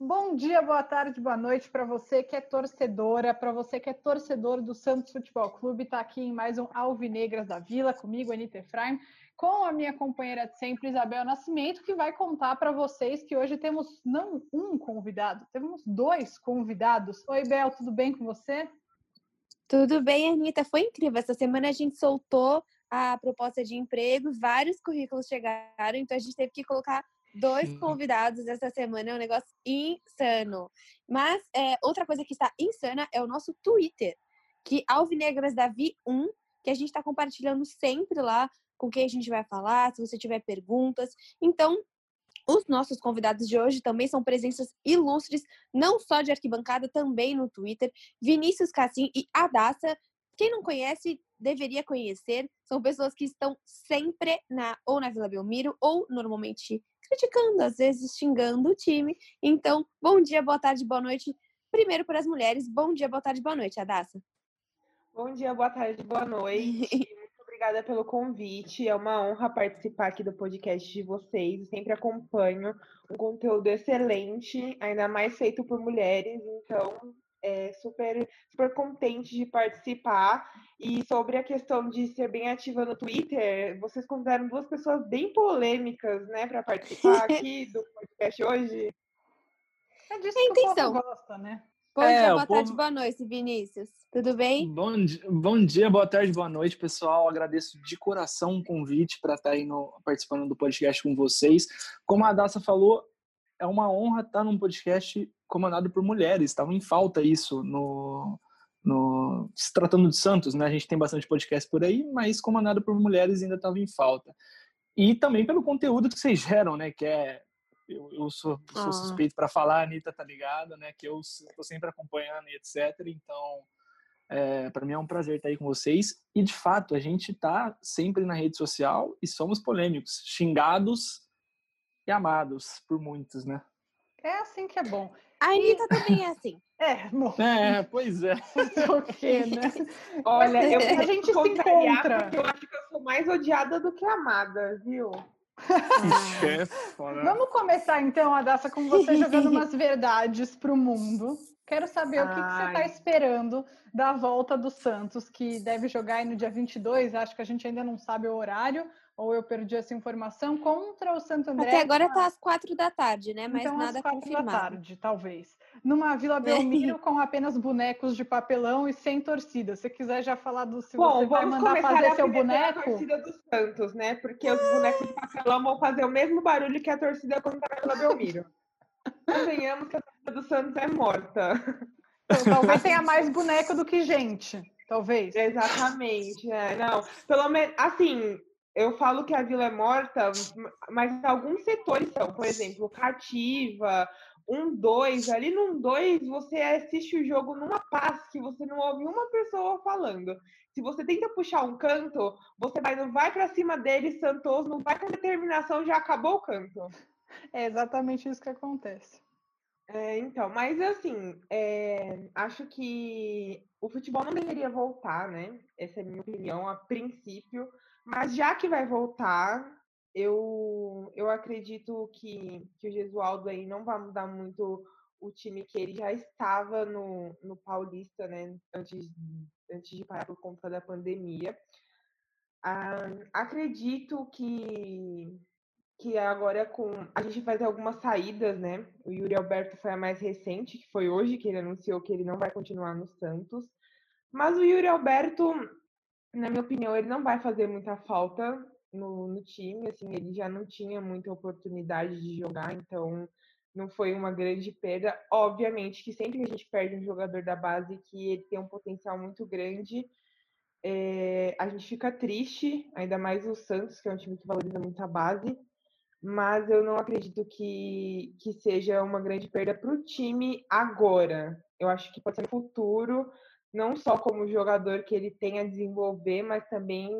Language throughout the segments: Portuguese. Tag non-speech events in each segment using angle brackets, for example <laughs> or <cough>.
Bom dia, boa tarde, boa noite para você que é torcedora, para você que é torcedor do Santos Futebol Clube. Está aqui em mais um Alvinegras da Vila, comigo, Anitta Efraim, com a minha companheira de sempre, Isabel Nascimento, que vai contar para vocês que hoje temos não um convidado, temos dois convidados. Oi, Bel, tudo bem com você? Tudo bem, Anitta. Foi incrível. Essa semana a gente soltou a proposta de emprego, vários currículos chegaram, então a gente teve que colocar dois convidados essa semana, é um negócio insano. Mas é, outra coisa que está insana é o nosso Twitter, que Alvinegras Davi 1, que a gente está compartilhando sempre lá com quem a gente vai falar, se você tiver perguntas. Então, os nossos convidados de hoje também são presenças ilustres, não só de arquibancada, também no Twitter. Vinícius Cassim e Adassa. Quem não conhece, deveria conhecer. São pessoas que estão sempre na ou na Vila Belmiro ou normalmente criticando, às vezes xingando o time. Então, bom dia, boa tarde, boa noite. Primeiro para as mulheres, bom dia, boa tarde, boa noite, Adassa. Bom dia, boa tarde, boa <laughs> noite. Obrigada pelo convite. É uma honra participar aqui do podcast de vocês. Eu sempre acompanho um conteúdo excelente, ainda mais feito por mulheres. Então, é super, super contente de participar. E sobre a questão de ser bem ativa no Twitter, vocês convidaram duas pessoas bem polêmicas, né, para participar <laughs> aqui do podcast hoje. É disso é que o povo gosta, né? Bom é, dia, boa povo... tarde, boa noite, Vinícius. Tudo bem? Bom, bom dia, boa tarde, boa noite, pessoal. Agradeço de coração o convite para estar aí no, participando do podcast com vocês. Como a Daça falou, é uma honra estar num podcast comandado por mulheres. Estava em falta isso no, no se tratando de Santos, né? A gente tem bastante podcast por aí, mas comandado por mulheres ainda estava em falta. E também pelo conteúdo que vocês geram, né? Que é eu, eu sou, sou ah. suspeito para falar, a Anitta tá ligada, né? Que eu estou sempre acompanhando e etc. Então, é, para mim é um prazer estar aí com vocês. E de fato, a gente tá sempre na rede social e somos polêmicos, xingados e amados por muitos, né? É assim que é bom. A Anitta também é assim. <laughs> É, bom. É, pois é. <laughs> o quê, né? Olha, eu, a gente se encontra. Eu acho que eu sou mais odiada do que amada, viu? Vamos começar então, Adassa, com você jogando <laughs> umas verdades para o mundo. Quero saber Ai. o que, que você está esperando da volta do Santos, que deve jogar aí no dia 22. Acho que a gente ainda não sabe o horário, ou eu perdi essa informação, contra o Santo André. Até agora está às quatro da tarde, né? Mas então, nada às quatro confirmado. da tarde, talvez. Numa Vila Belmiro <laughs> com apenas bonecos de papelão e sem torcida. Se quiser já falar do se Bom, você vai mandar fazer seu boneco. A torcida dos Santos, né? Porque os bonecos de papelão vão fazer o mesmo barulho que a torcida quando tá na Vila Belmiro. <laughs> Convenhamos que a do Santos é morta. Então, talvez tenha <laughs> mais boneco do que gente. Talvez. Exatamente. É, não, pelo menos, assim, eu falo que a vila é morta, mas alguns setores são, por exemplo, cativa, um dois, ali num dois você assiste o jogo numa paz que você não ouve uma pessoa falando. Se você tenta puxar um canto, você vai, não vai para cima dele, Santos, não vai com determinação, já acabou o canto. É exatamente isso que acontece. É, então, mas assim, é, acho que o futebol não deveria voltar, né? Essa é a minha opinião, a princípio. Mas já que vai voltar, eu, eu acredito que, que o Gesualdo aí não vai mudar muito o time que ele já estava no, no Paulista, né? Antes, antes de parar por conta da pandemia. Ah, acredito que, que agora com a gente vai ter algumas saídas, né? O Yuri Alberto foi a mais recente, que foi hoje que ele anunciou que ele não vai continuar no Santos. Mas o Yuri Alberto na minha opinião, ele não vai fazer muita falta no, no, time, assim, ele já não tinha muita oportunidade de jogar, então não foi uma grande perda. Obviamente que sempre que a gente perde um jogador da base que ele tem um potencial muito grande, é, a gente fica triste, ainda mais o Santos, que é um time que valoriza muito a base, mas eu não acredito que, que seja uma grande perda para o time agora. Eu acho que pode ser no futuro, não só como jogador que ele tem a desenvolver, mas também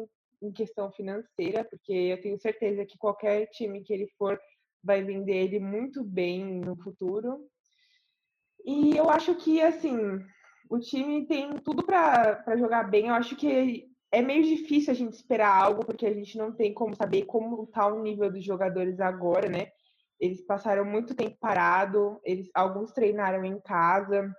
em questão financeira, porque eu tenho certeza que qualquer time que ele for vai vender ele muito bem no futuro. E eu acho que, assim, o time tem tudo para jogar bem. Eu acho que é meio difícil a gente esperar algo, porque a gente não tem como saber como está o nível dos jogadores agora, né? Eles passaram muito tempo parado, eles alguns treinaram em casa,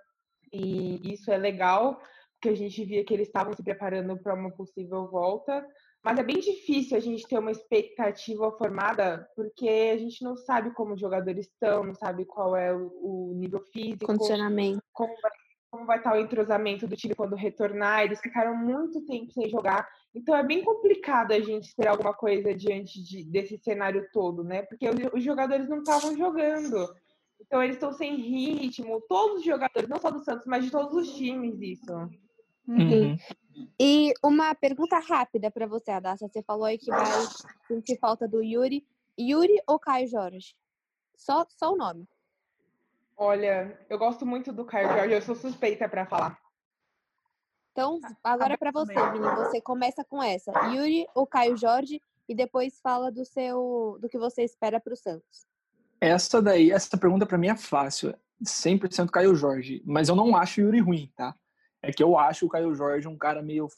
e isso é legal, porque a gente via que eles estavam se preparando para uma possível volta. Mas é bem difícil a gente ter uma expectativa formada, porque a gente não sabe como os jogadores estão, não sabe qual é o, nível físico, condicionamento, como vai, como vai estar o entrosamento do time quando retornar. Eles ficaram muito tempo sem jogar, então é bem complicado a gente esperar alguma coisa diante de, desse cenário todo, né? Porque os, os jogadores não estavam jogando. Então eles estão sem ritmo, todos os jogadores, não só do Santos, mas de todos os times, isso. Uhum. E uma pergunta rápida para você, Adassa. Você falou aí que vai sentir falta do Yuri. Yuri ou Caio Jorge? Só, só o nome. Olha, eu gosto muito do Caio Jorge, eu sou suspeita para falar. Então, agora para você, Vini, você começa com essa. Yuri ou Caio Jorge e depois fala do seu do que você espera para o Santos. Essa daí, essa pergunta para mim é fácil. 100% Caio Jorge, mas eu não acho Yuri ruim, tá? é que eu acho o Caio Jorge um cara meio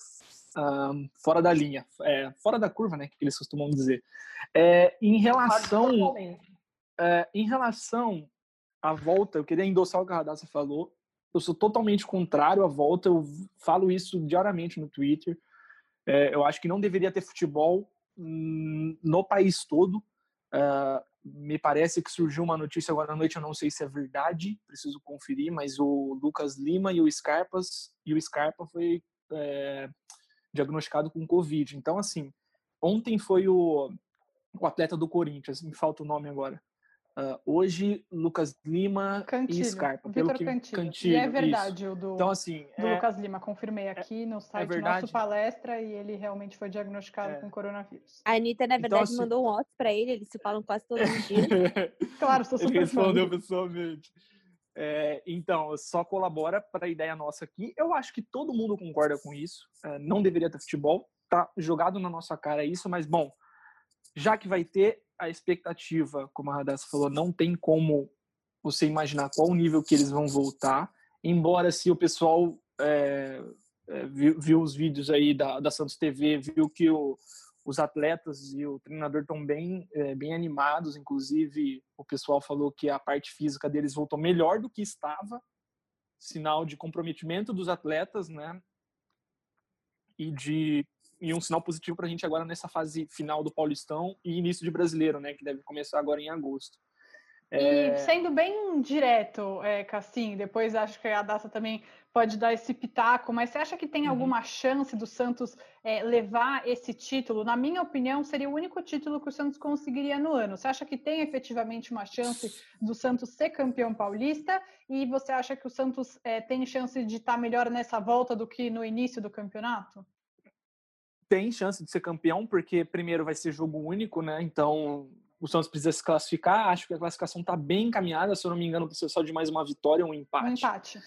um, fora da linha, é, fora da curva, né, que eles costumam dizer. É, em relação, é, em relação à volta, eu queria endossar o que a Radassa falou. Eu sou totalmente contrário à volta. Eu falo isso diariamente no Twitter. É, eu acho que não deveria ter futebol hum, no país todo. Uh, me parece que surgiu uma notícia agora à noite, eu não sei se é verdade, preciso conferir, mas o Lucas Lima e o Scarpas e o Scarpa foi é, diagnosticado com Covid. Então, assim, ontem foi o, o atleta do Corinthians, me falta o nome agora. Uh, hoje, Lucas Lima Cantilho, e Scarpa. Pelo que, Cantilho. Cantilho. E é verdade isso. o do, então, assim, do é, Lucas Lima. Confirmei é, aqui no é site é nosso palestra e ele realmente foi diagnosticado é. com coronavírus. A Anitta, na então, verdade, então, assim, mandou um WhatsApp para ele, eles se falam quase todos os <laughs> dias. claro, sou super Ele respondeu pessoalmente. É, então, só colabora para a ideia nossa aqui. Eu acho que todo mundo concorda com isso. É, não deveria ter futebol. Tá jogado na nossa cara isso, mas bom, já que vai ter, a expectativa, como a Radassa falou, não tem como você imaginar qual o nível que eles vão voltar. Embora se o pessoal é, é, viu, viu, os vídeos aí da, da Santos TV, viu que o, os atletas e o treinador estão bem, é, bem animados. Inclusive, o pessoal falou que a parte física deles voltou melhor do que estava, sinal de comprometimento dos atletas, né? E de e um sinal positivo para a gente agora nessa fase final do Paulistão e início de Brasileiro, né, que deve começar agora em agosto. É... E sendo bem direto, é, Cassim, depois acho que a Daça também pode dar esse pitaco, mas você acha que tem uhum. alguma chance do Santos é, levar esse título? Na minha opinião, seria o único título que o Santos conseguiria no ano. Você acha que tem efetivamente uma chance do Santos ser campeão paulista? E você acha que o Santos é, tem chance de estar melhor nessa volta do que no início do campeonato? Tem chance de ser campeão, porque primeiro vai ser jogo único, né? Então o Santos precisa se classificar. Acho que a classificação está bem encaminhada, se eu não me engano, precisa só de mais uma vitória ou um empate. Um empate.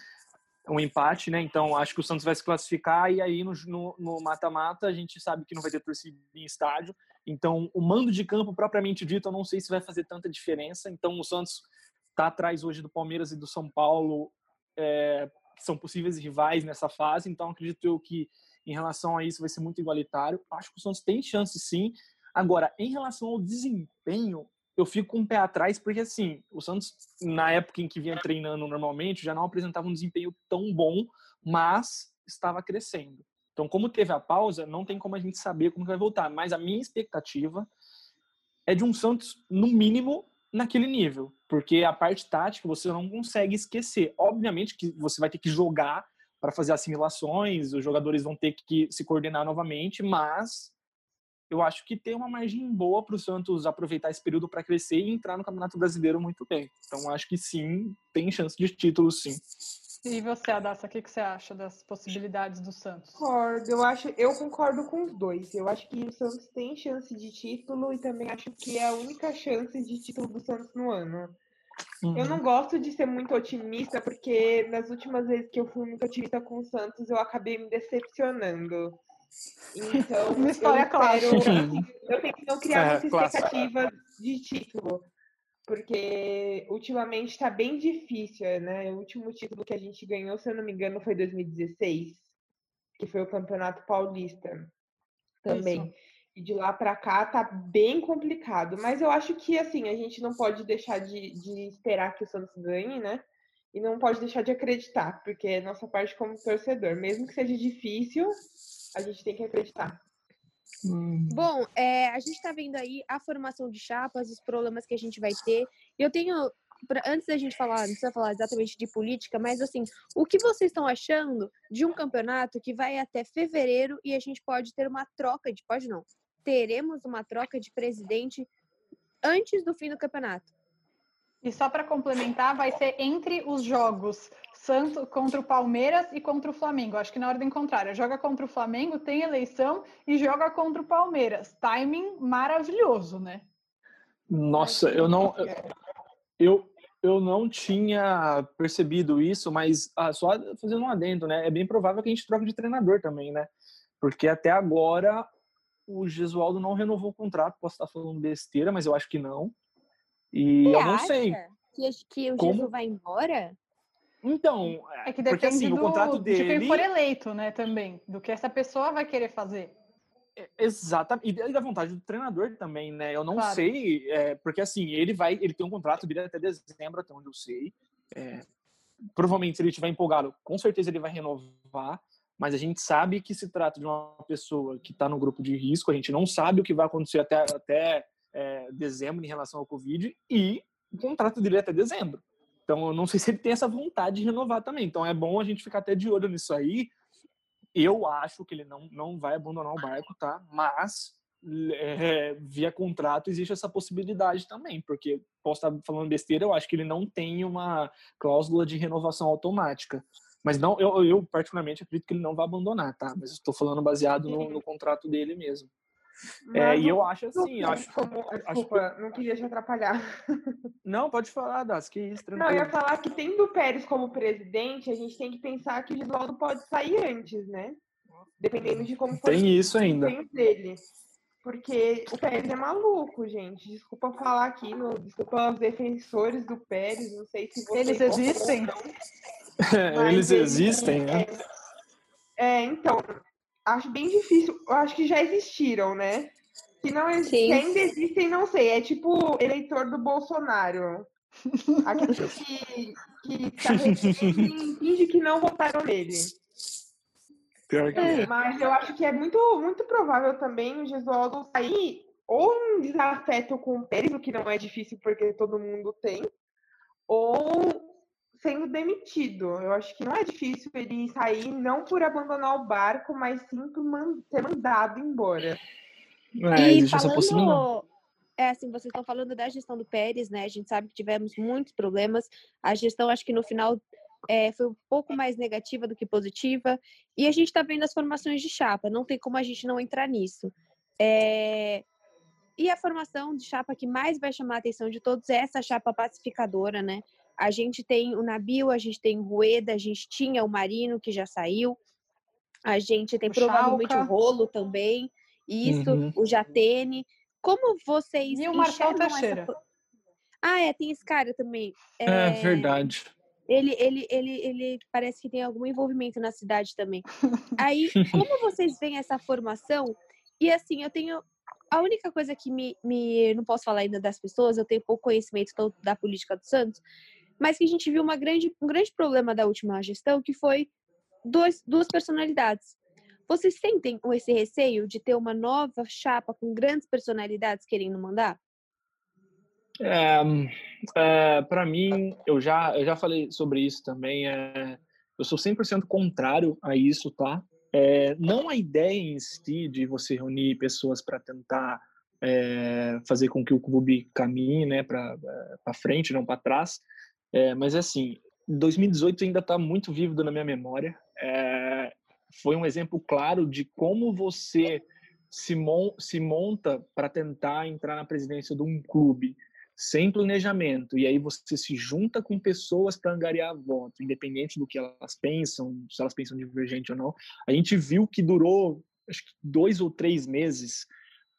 Um empate, né? Então acho que o Santos vai se classificar e aí no mata-mata a gente sabe que não vai ter torcida em estádio. Então o mando de campo propriamente dito, eu não sei se vai fazer tanta diferença. Então o Santos está atrás hoje do Palmeiras e do São Paulo, é, que são possíveis rivais nessa fase. Então acredito eu que em relação a isso vai ser muito igualitário. Acho que o Santos tem chance sim. Agora, em relação ao desempenho, eu fico com um pé atrás, porque assim, o Santos, na época em que vinha treinando normalmente, já não apresentava um desempenho tão bom, mas estava crescendo. Então, como teve a pausa, não tem como a gente saber como vai voltar. Mas a minha expectativa é de um Santos, no mínimo, naquele nível. Porque a parte tática você não consegue esquecer. Obviamente que você vai ter que jogar para fazer assimilações, os jogadores vão ter que se coordenar novamente, mas eu acho que tem uma margem boa para o Santos aproveitar esse período para crescer e entrar no Campeonato Brasileiro muito bem. Então acho que sim, tem chance de título, sim. E você, Adassa, o que, que você acha das possibilidades do Santos? Concordo, eu acho, eu concordo com os dois. Eu acho que o Santos tem chance de título e também acho que é a única chance de título do Santos no ano. Uhum. Eu não gosto de ser muito otimista, porque nas últimas vezes que eu fui muito otimista com o Santos, eu acabei me decepcionando. Então, <laughs> Uma história eu, espero, eu tento não criar é, muita expectativa de título. porque ultimamente está bem difícil, né? O último título que a gente ganhou, se eu não me engano, foi 2016, que foi o Campeonato Paulista também. Isso. E de lá para cá tá bem complicado. Mas eu acho que assim, a gente não pode deixar de, de esperar que o Santos ganhe, né? E não pode deixar de acreditar, porque é nossa parte como torcedor. Mesmo que seja difícil, a gente tem que acreditar. Hum. Bom, é, a gente está vendo aí a formação de chapas, os problemas que a gente vai ter. Eu tenho, pra, antes da gente falar, não precisa falar exatamente de política, mas assim, o que vocês estão achando de um campeonato que vai até fevereiro e a gente pode ter uma troca de, pode não, teremos uma troca de presidente antes do fim do campeonato? E só para complementar, vai ser entre os jogos Santos contra o Palmeiras e contra o Flamengo. Acho que na ordem contrária. Joga contra o Flamengo, tem eleição e joga contra o Palmeiras. Timing maravilhoso, né? Nossa, eu não eu eu não tinha percebido isso, mas ah, só fazendo um adendo, né? É bem provável que a gente troque de treinador também, né? Porque até agora o Gesualdo não renovou o contrato. Posso estar falando besteira, mas eu acho que não. E Você eu não sei. Que, que o como... Jesus vai embora? Então, é que depende porque, assim, do, o contrato dele... de quem for eleito, né, também, do que essa pessoa vai querer fazer. É, exatamente, e da vontade do treinador também, né? Eu não claro. sei, é, porque assim, ele vai, ele tem um contrato dele até dezembro, até onde eu sei. É, provavelmente, se ele estiver empolgado, com certeza ele vai renovar, mas a gente sabe que se trata de uma pessoa que está no grupo de risco, a gente não sabe o que vai acontecer até, até é, dezembro em relação ao Covid, e o contrato dele é até dezembro. Então, eu não sei se ele tem essa vontade de renovar também. Então, é bom a gente ficar até de olho nisso aí. Eu acho que ele não, não vai abandonar o barco, tá? Mas, é, via contrato, existe essa possibilidade também, porque posso estar falando besteira, eu acho que ele não tem uma cláusula de renovação automática. Mas não, eu, eu particularmente acredito que ele não vai abandonar, tá? Mas estou falando baseado no, no contrato dele mesmo. É, e eu acho assim, eu acho como. Desculpa, acho... não queria te atrapalhar. <laughs> Não, pode falar, Das, que isso, tranquilo. Não, eu ia falar que tendo o Pérez como presidente, a gente tem que pensar que o Givaldo pode sair antes, né? Dependendo de como for Tem isso ainda. dele. Porque o Pérez é maluco, gente. Desculpa falar aqui, no, desculpa os defensores do Pérez, não sei se vocês. Eles existem? <laughs> Eles existem, né? É, é, então, acho bem difícil. Eu acho que já existiram, né? Se não se ainda existem, não sei. É tipo eleitor do Bolsonaro. Aqueles que, que tá finge que não votaram nele. Pior que é. Mas eu acho que é muito, muito provável também o Gesualdo sair ou em desafeto com o Pérez, o que não é difícil porque todo mundo tem, ou sendo demitido. Eu acho que não é difícil ele sair, não por abandonar o barco, mas sim por man ser mandado embora. É, e falando, é assim, vocês estão falando da gestão do Pérez, né? A gente sabe que tivemos muitos problemas. A gestão, acho que no final é, foi um pouco mais negativa do que positiva. E a gente está vendo as formações de chapa. Não tem como a gente não entrar nisso. É... E a formação de chapa que mais vai chamar a atenção de todos é essa chapa pacificadora, né? A gente tem o Nabil, a gente tem o Rueda, a gente tinha o Marino, que já saiu. A gente tem o provavelmente Chalca. o Rolo também. Isso, uhum. o Jatene. Como vocês E o Marcelo Teixeira. Essa... Ah, é, tem esse cara também. É, é verdade. Ele, ele, ele, ele parece que tem algum envolvimento na cidade também. <laughs> Aí, <laughs> como vocês veem essa formação? E assim, eu tenho. A única coisa que me, me. Não posso falar ainda das pessoas, eu tenho pouco conhecimento da política do Santos, mas que a gente viu uma grande, um grande problema da última gestão, que foi dois, duas personalidades. Vocês sentem esse receio de ter uma nova chapa com grandes personalidades querendo mandar? É, é, para mim, eu já, eu já falei sobre isso também. É, eu sou 100% contrário a isso, tá? É, não a ideia em si de você reunir pessoas para tentar é, fazer com que o clube caminhe né, para frente, não para trás, é, mas assim, 2018 ainda está muito vívido na minha memória. É, foi um exemplo claro de como você se, mon se monta para tentar entrar na presidência de um clube sem planejamento e aí você se junta com pessoas para angariar voto, independente do que elas pensam, se elas pensam divergente ou não. A gente viu que durou acho que dois ou três meses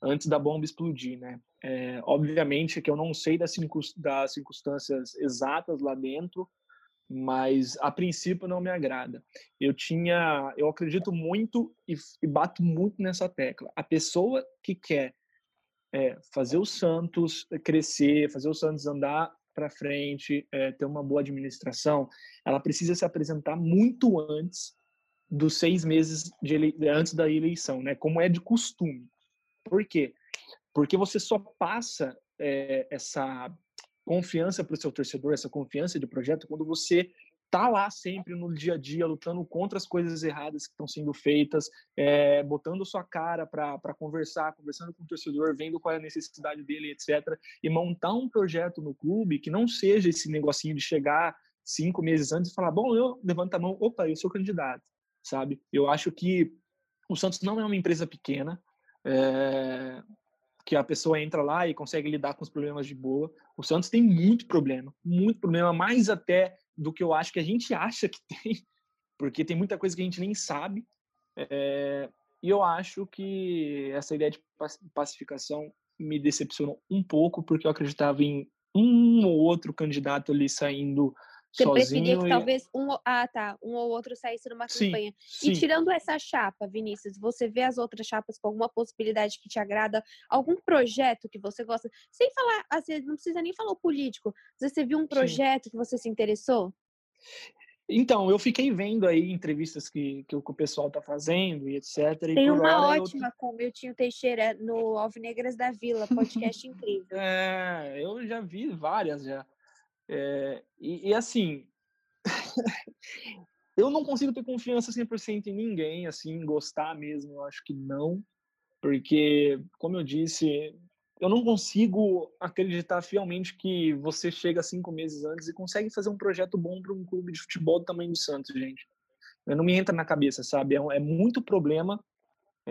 antes da bomba explodir, né? É, obviamente que eu não sei das, das circunstâncias exatas lá dentro, mas a princípio não me agrada. Eu tinha, eu acredito muito e, e bato muito nessa tecla. A pessoa que quer é, fazer o Santos crescer, fazer o Santos andar para frente, é, ter uma boa administração, ela precisa se apresentar muito antes dos seis meses de ele... antes da eleição, né? Como é de costume. Por quê? Porque você só passa é, essa confiança para o seu torcedor, essa confiança de projeto, quando você tá lá sempre no dia a dia, lutando contra as coisas erradas que estão sendo feitas, é, botando sua cara para conversar, conversando com o torcedor, vendo qual é a necessidade dele, etc. E montar um projeto no clube que não seja esse negocinho de chegar cinco meses antes e falar, bom, eu levanto a mão, opa, eu sou candidato, sabe? Eu acho que o Santos não é uma empresa pequena, é, que a pessoa entra lá e consegue lidar com os problemas de boa. O Santos tem muito problema, muito problema, mais até do que eu acho que a gente acha que <laughs> tem, porque tem muita coisa que a gente nem sabe. É, e eu acho que essa ideia de pacificação me decepcionou um pouco, porque eu acreditava em um ou outro candidato ali saindo você preferia que e... talvez um, ah, tá, um ou outro saísse numa sim, campanha. Sim. E tirando essa chapa, Vinícius, você vê as outras chapas com alguma possibilidade que te agrada, algum projeto que você gosta, sem falar, assim, não precisa nem falar o político. Você viu um projeto sim. que você se interessou? Então, eu fiquei vendo aí entrevistas que, que o pessoal tá fazendo e etc. Tem e uma ótima eu... com o Miltinho Teixeira no Alvinegras da Vila, podcast <laughs> incrível. É, eu já vi várias já. É, e, e, assim, <laughs> eu não consigo ter confiança 100% em ninguém, assim, gostar mesmo, eu acho que não, porque, como eu disse, eu não consigo acreditar fielmente que você chega cinco meses antes e consegue fazer um projeto bom para um clube de futebol do tamanho do Santos, gente. Não me entra na cabeça, sabe? É, é muito problema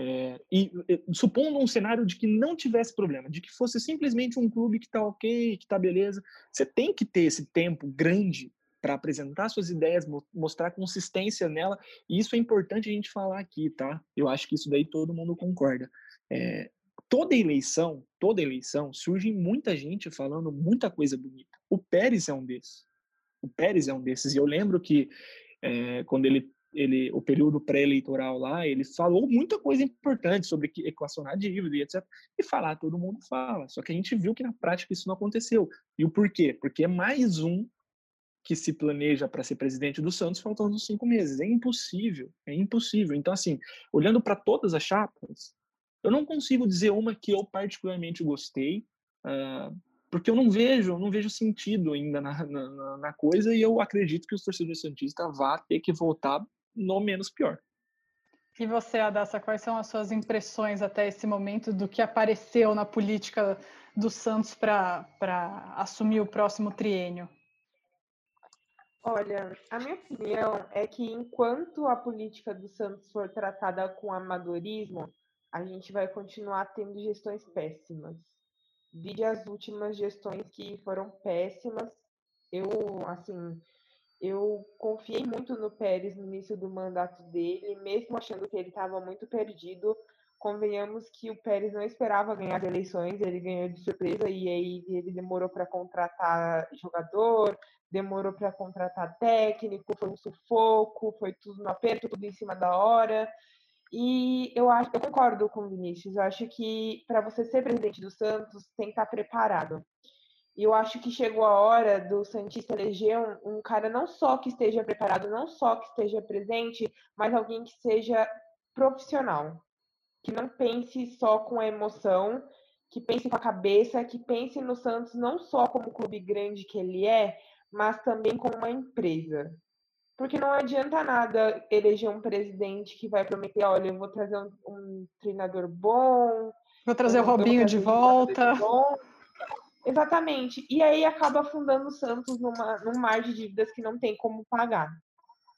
é, e, supondo um cenário de que não tivesse problema, de que fosse simplesmente um clube que está ok, que está beleza, você tem que ter esse tempo grande para apresentar suas ideias, mostrar consistência nela, e isso é importante a gente falar aqui, tá? Eu acho que isso daí todo mundo concorda. É, toda eleição, toda eleição, surge muita gente falando muita coisa bonita. O Pérez é um desses. O Pérez é um desses. E eu lembro que é, quando ele ele, o período pré-eleitoral lá, ele falou muita coisa importante sobre equacionar dívida e etc. E falar, todo mundo fala. Só que a gente viu que na prática isso não aconteceu. E o porquê? Porque é mais um que se planeja para ser presidente do Santos faltando cinco meses. É impossível, é impossível. Então, assim, olhando para todas as chapas, eu não consigo dizer uma que eu particularmente gostei, uh, porque eu não vejo, não vejo sentido ainda na, na, na, coisa e eu acredito que os torcedores santistas vão ter que voltar no menos pior. E você, Adassa, quais são as suas impressões até esse momento do que apareceu na política do Santos para assumir o próximo triênio? Olha, a minha opinião é que enquanto a política do Santos for tratada com amadorismo, a gente vai continuar tendo gestões péssimas. Vide as últimas gestões que foram péssimas. Eu, assim, eu confiei muito no Pérez no início do mandato dele, mesmo achando que ele estava muito perdido. Convenhamos que o Pérez não esperava ganhar as eleições, ele ganhou de surpresa e aí ele demorou para contratar jogador, demorou para contratar técnico, foi um sufoco, foi tudo no aperto, tudo em cima da hora. E eu acho, eu concordo com o Vinícius, eu acho que para você ser presidente do Santos tem que estar preparado. E eu acho que chegou a hora do Santista eleger um, um, cara não só que esteja preparado, não só que esteja presente, mas alguém que seja profissional. Que não pense só com a emoção, que pense com a cabeça, que pense no Santos não só como clube grande que ele é, mas também como uma empresa. Porque não adianta nada eleger um presidente que vai prometer, olha, eu vou trazer um, um treinador bom. Vou trazer o Robinho de volta. De Exatamente. E aí acaba afundando o Santos numa, num mar de dívidas que não tem como pagar.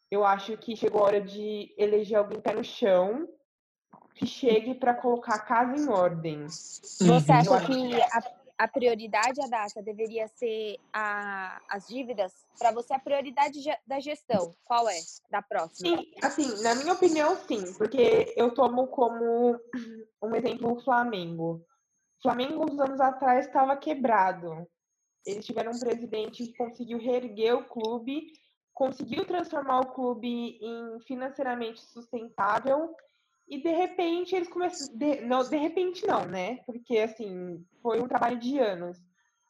Eu acho que chegou a hora de eleger alguém pé no chão que chegue para colocar a casa em ordem. Você acha que a, a prioridade, a data, deveria ser a, as dívidas? Para você, a prioridade da gestão, qual é? Da próxima? Sim, assim, na minha opinião, sim. Porque eu tomo como um exemplo o Flamengo. Flamengo, uns anos atrás, estava quebrado. Eles tiveram um presidente que conseguiu reerguer o clube, conseguiu transformar o clube em financeiramente sustentável e de repente eles começaram. De, não, de repente não, né? Porque assim, foi um trabalho de anos.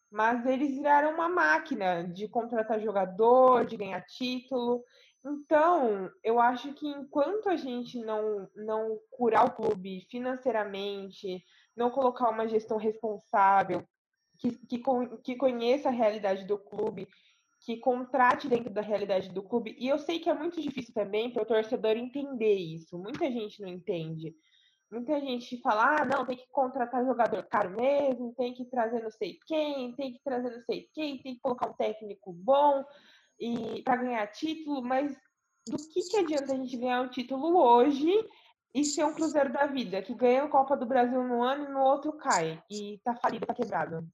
Mas eles viraram uma máquina de contratar jogador, de ganhar título. Então, eu acho que enquanto a gente não, não curar o clube financeiramente, não colocar uma gestão responsável, que, que, que conheça a realidade do clube, que contrate dentro da realidade do clube. E eu sei que é muito difícil também para o torcedor entender isso. Muita gente não entende. Muita gente fala, ah, não, tem que contratar jogador caro mesmo, tem que trazer não sei quem, tem que trazer não sei quem, tem que colocar um técnico bom e para ganhar título, mas do que, que adianta a gente ganhar um título hoje e ser um Cruzeiro da vida, que ganha a Copa do Brasil no ano e no outro cai e tá falido, tá quebrado.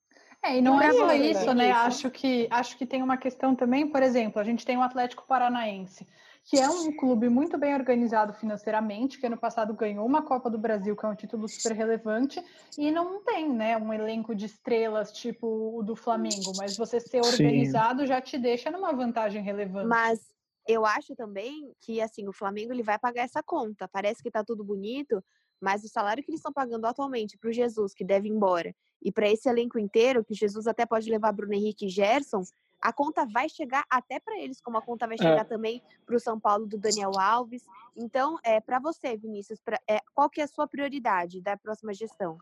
É, e não, não é só isso, né? Isso. Acho que acho que tem uma questão também, por exemplo, a gente tem o Atlético Paranaense, que é um clube muito bem organizado financeiramente, que ano passado ganhou uma Copa do Brasil, que é um título super relevante, e não tem, né, um elenco de estrelas tipo o do Flamengo, mas você ser organizado Sim. já te deixa numa vantagem relevante. Mas eu acho também que assim, o Flamengo ele vai pagar essa conta. Parece que tá tudo bonito, mas o salário que eles estão pagando atualmente para o Jesus, que deve ir embora, e para esse elenco inteiro, que Jesus até pode levar Bruno Henrique e Gerson, a conta vai chegar até para eles, como a conta vai é. chegar é. também para o São Paulo do Daniel Alves. Então, é para você, Vinícius, pra, é, qual que é a sua prioridade da próxima gestão?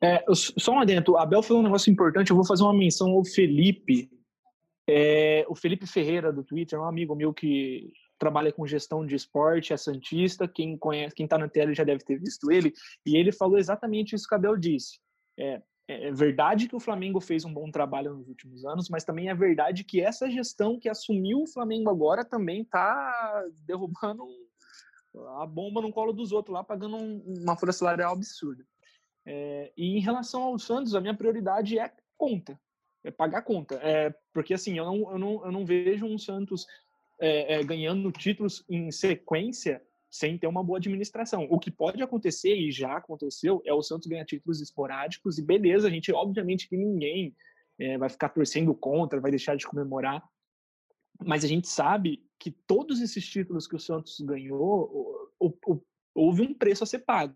É, só um adentro, Abel falou um negócio importante, eu vou fazer uma menção ao Felipe, é, o Felipe Ferreira do Twitter, um amigo meu que trabalha com gestão de esporte, é santista, quem conhece, quem está na tela já deve ter visto ele, e ele falou exatamente isso que a Abel disse. É, é, verdade que o Flamengo fez um bom trabalho nos últimos anos, mas também é verdade que essa gestão que assumiu o Flamengo agora também está derrubando a bomba no colo dos outros lá, pagando um, uma folha salarial absurda. É, e em relação ao Santos, a minha prioridade é conta, é pagar conta. É, porque assim, eu não, eu, não, eu não vejo um Santos é, é, ganhando títulos em sequência sem ter uma boa administração. O que pode acontecer, e já aconteceu, é o Santos ganhar títulos esporádicos, e beleza, a gente, obviamente que ninguém é, vai ficar torcendo contra, vai deixar de comemorar, mas a gente sabe que todos esses títulos que o Santos ganhou, houve um preço a ser pago.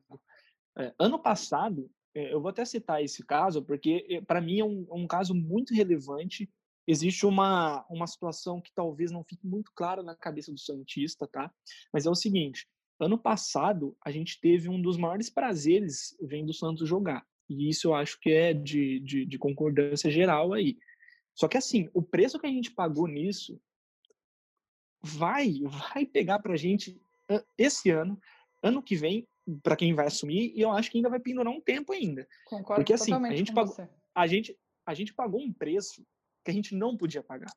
É, ano passado, eu vou até citar esse caso, porque é, para mim é um, um caso muito relevante existe uma, uma situação que talvez não fique muito clara na cabeça do Santista, tá? Mas é o seguinte: ano passado a gente teve um dos maiores prazeres vendo o Santos jogar. E isso eu acho que é de, de, de concordância geral aí. Só que assim, o preço que a gente pagou nisso vai, vai pegar pra gente esse ano, ano que vem, para quem vai assumir, e eu acho que ainda vai pendurar um tempo ainda. Concordo Porque assim, a gente pagou, a gente, a gente pagou um preço que a gente não podia pagar,